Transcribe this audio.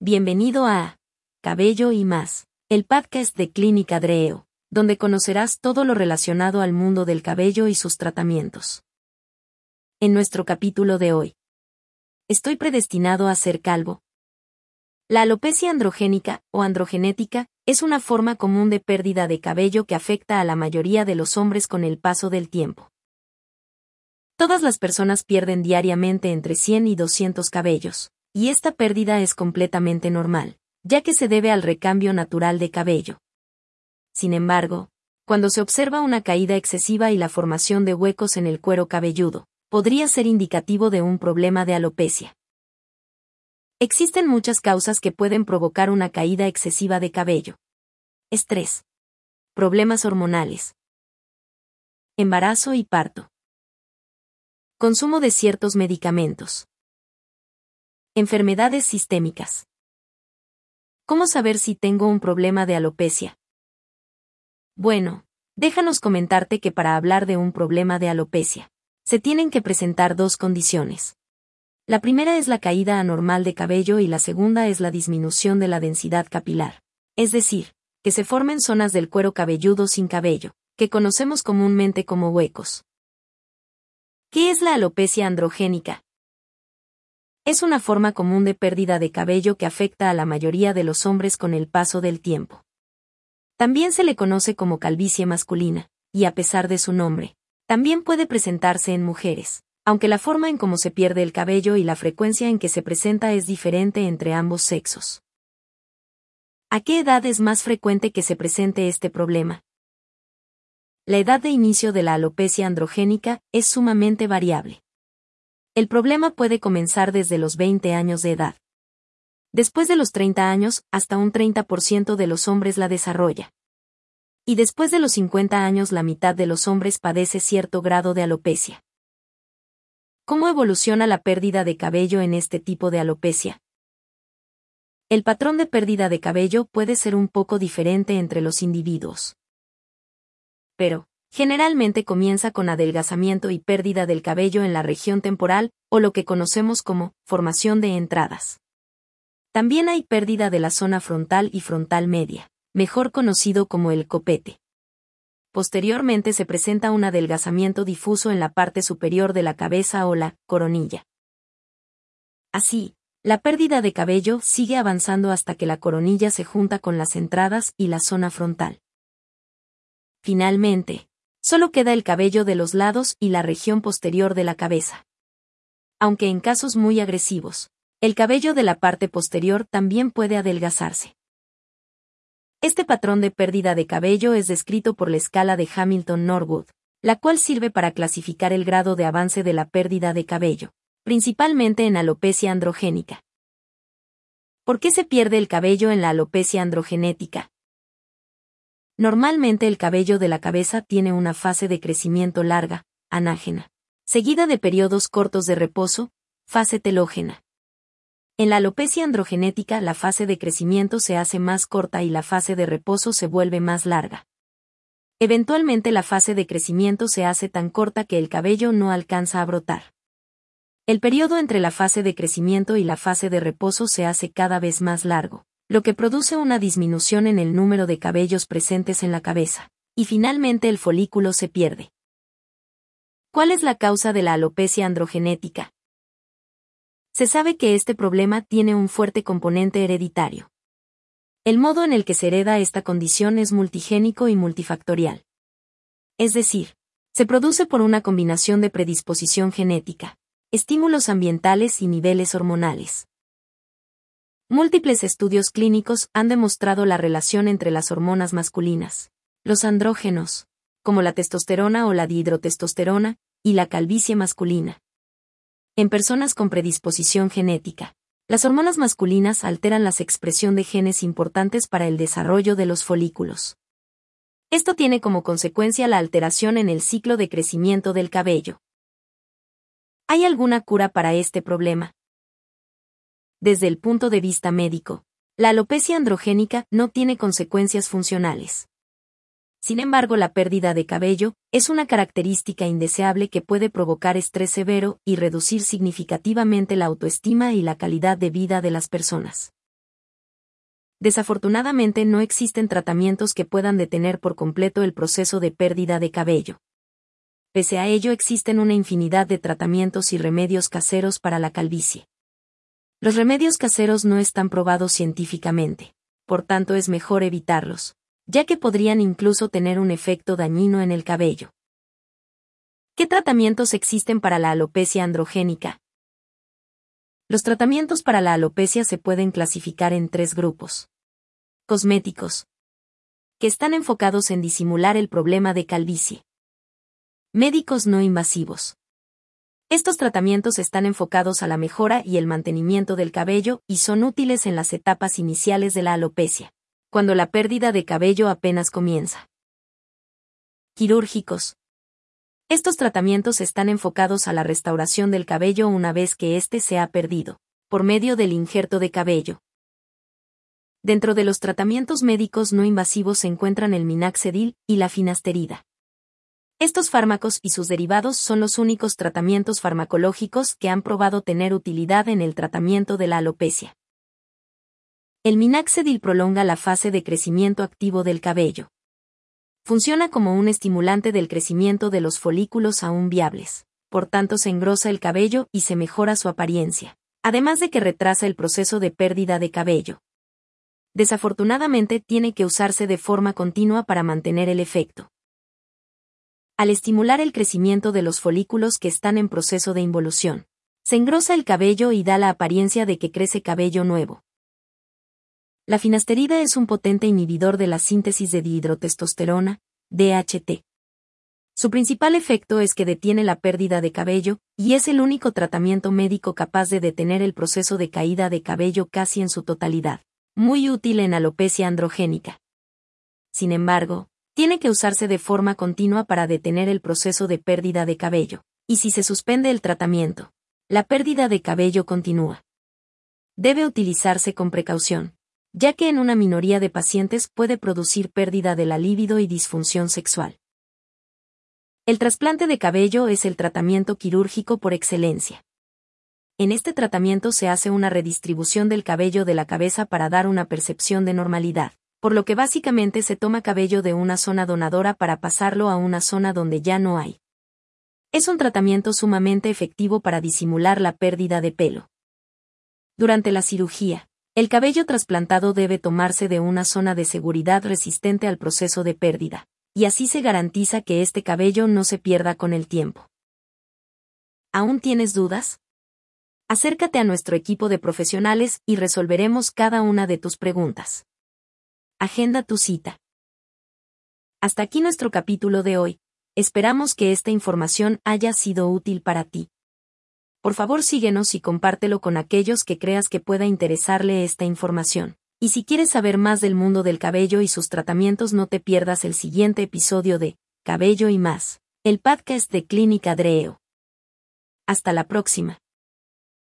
Bienvenido a Cabello y más, el podcast de Clínica Dreo, donde conocerás todo lo relacionado al mundo del cabello y sus tratamientos. En nuestro capítulo de hoy. ¿Estoy predestinado a ser calvo? La alopecia androgénica, o androgenética, es una forma común de pérdida de cabello que afecta a la mayoría de los hombres con el paso del tiempo. Todas las personas pierden diariamente entre 100 y 200 cabellos y esta pérdida es completamente normal, ya que se debe al recambio natural de cabello. Sin embargo, cuando se observa una caída excesiva y la formación de huecos en el cuero cabelludo, podría ser indicativo de un problema de alopecia. Existen muchas causas que pueden provocar una caída excesiva de cabello. Estrés. Problemas hormonales. Embarazo y parto. Consumo de ciertos medicamentos. Enfermedades sistémicas. ¿Cómo saber si tengo un problema de alopecia? Bueno, déjanos comentarte que para hablar de un problema de alopecia, se tienen que presentar dos condiciones. La primera es la caída anormal de cabello y la segunda es la disminución de la densidad capilar. Es decir, que se formen zonas del cuero cabelludo sin cabello, que conocemos comúnmente como huecos. ¿Qué es la alopecia androgénica? Es una forma común de pérdida de cabello que afecta a la mayoría de los hombres con el paso del tiempo. También se le conoce como calvicie masculina, y a pesar de su nombre, también puede presentarse en mujeres, aunque la forma en cómo se pierde el cabello y la frecuencia en que se presenta es diferente entre ambos sexos. ¿A qué edad es más frecuente que se presente este problema? La edad de inicio de la alopecia androgénica es sumamente variable. El problema puede comenzar desde los 20 años de edad. Después de los 30 años, hasta un 30% de los hombres la desarrolla. Y después de los 50 años la mitad de los hombres padece cierto grado de alopecia. ¿Cómo evoluciona la pérdida de cabello en este tipo de alopecia? El patrón de pérdida de cabello puede ser un poco diferente entre los individuos. Pero, Generalmente comienza con adelgazamiento y pérdida del cabello en la región temporal, o lo que conocemos como formación de entradas. También hay pérdida de la zona frontal y frontal media, mejor conocido como el copete. Posteriormente se presenta un adelgazamiento difuso en la parte superior de la cabeza o la coronilla. Así, la pérdida de cabello sigue avanzando hasta que la coronilla se junta con las entradas y la zona frontal. Finalmente, Solo queda el cabello de los lados y la región posterior de la cabeza. Aunque en casos muy agresivos, el cabello de la parte posterior también puede adelgazarse. Este patrón de pérdida de cabello es descrito por la escala de Hamilton-Norwood, la cual sirve para clasificar el grado de avance de la pérdida de cabello, principalmente en alopecia androgénica. ¿Por qué se pierde el cabello en la alopecia androgenética? Normalmente el cabello de la cabeza tiene una fase de crecimiento larga, anágena, seguida de periodos cortos de reposo, fase telógena. En la alopecia androgenética la fase de crecimiento se hace más corta y la fase de reposo se vuelve más larga. Eventualmente la fase de crecimiento se hace tan corta que el cabello no alcanza a brotar. El periodo entre la fase de crecimiento y la fase de reposo se hace cada vez más largo lo que produce una disminución en el número de cabellos presentes en la cabeza, y finalmente el folículo se pierde. ¿Cuál es la causa de la alopecia androgenética? Se sabe que este problema tiene un fuerte componente hereditario. El modo en el que se hereda esta condición es multigénico y multifactorial. Es decir, se produce por una combinación de predisposición genética, estímulos ambientales y niveles hormonales. Múltiples estudios clínicos han demostrado la relación entre las hormonas masculinas, los andrógenos, como la testosterona o la dihidrotestosterona, y la calvicie masculina. En personas con predisposición genética, las hormonas masculinas alteran la expresión de genes importantes para el desarrollo de los folículos. Esto tiene como consecuencia la alteración en el ciclo de crecimiento del cabello. ¿Hay alguna cura para este problema? Desde el punto de vista médico, la alopecia androgénica no tiene consecuencias funcionales. Sin embargo, la pérdida de cabello es una característica indeseable que puede provocar estrés severo y reducir significativamente la autoestima y la calidad de vida de las personas. Desafortunadamente no existen tratamientos que puedan detener por completo el proceso de pérdida de cabello. Pese a ello existen una infinidad de tratamientos y remedios caseros para la calvicie. Los remedios caseros no están probados científicamente, por tanto es mejor evitarlos, ya que podrían incluso tener un efecto dañino en el cabello. ¿Qué tratamientos existen para la alopecia androgénica? Los tratamientos para la alopecia se pueden clasificar en tres grupos. Cosméticos, que están enfocados en disimular el problema de calvicie. Médicos no invasivos. Estos tratamientos están enfocados a la mejora y el mantenimiento del cabello y son útiles en las etapas iniciales de la alopecia, cuando la pérdida de cabello apenas comienza. Quirúrgicos. Estos tratamientos están enfocados a la restauración del cabello una vez que éste se ha perdido, por medio del injerto de cabello. Dentro de los tratamientos médicos no invasivos se encuentran el minaxedil y la finasterida. Estos fármacos y sus derivados son los únicos tratamientos farmacológicos que han probado tener utilidad en el tratamiento de la alopecia. El minaxedil prolonga la fase de crecimiento activo del cabello. Funciona como un estimulante del crecimiento de los folículos aún viables, por tanto se engrosa el cabello y se mejora su apariencia, además de que retrasa el proceso de pérdida de cabello. Desafortunadamente tiene que usarse de forma continua para mantener el efecto al estimular el crecimiento de los folículos que están en proceso de involución. Se engrosa el cabello y da la apariencia de que crece cabello nuevo. La finasterida es un potente inhibidor de la síntesis de dihidrotestosterona, DHT. Su principal efecto es que detiene la pérdida de cabello, y es el único tratamiento médico capaz de detener el proceso de caída de cabello casi en su totalidad, muy útil en alopecia androgénica. Sin embargo, tiene que usarse de forma continua para detener el proceso de pérdida de cabello, y si se suspende el tratamiento, la pérdida de cabello continúa. Debe utilizarse con precaución, ya que en una minoría de pacientes puede producir pérdida de la libido y disfunción sexual. El trasplante de cabello es el tratamiento quirúrgico por excelencia. En este tratamiento se hace una redistribución del cabello de la cabeza para dar una percepción de normalidad por lo que básicamente se toma cabello de una zona donadora para pasarlo a una zona donde ya no hay. Es un tratamiento sumamente efectivo para disimular la pérdida de pelo. Durante la cirugía, el cabello trasplantado debe tomarse de una zona de seguridad resistente al proceso de pérdida, y así se garantiza que este cabello no se pierda con el tiempo. ¿Aún tienes dudas? Acércate a nuestro equipo de profesionales y resolveremos cada una de tus preguntas. Agenda tu cita. Hasta aquí nuestro capítulo de hoy. Esperamos que esta información haya sido útil para ti. Por favor síguenos y compártelo con aquellos que creas que pueda interesarle esta información. Y si quieres saber más del mundo del cabello y sus tratamientos no te pierdas el siguiente episodio de Cabello y más, el podcast de Clínica Dreo. Hasta la próxima.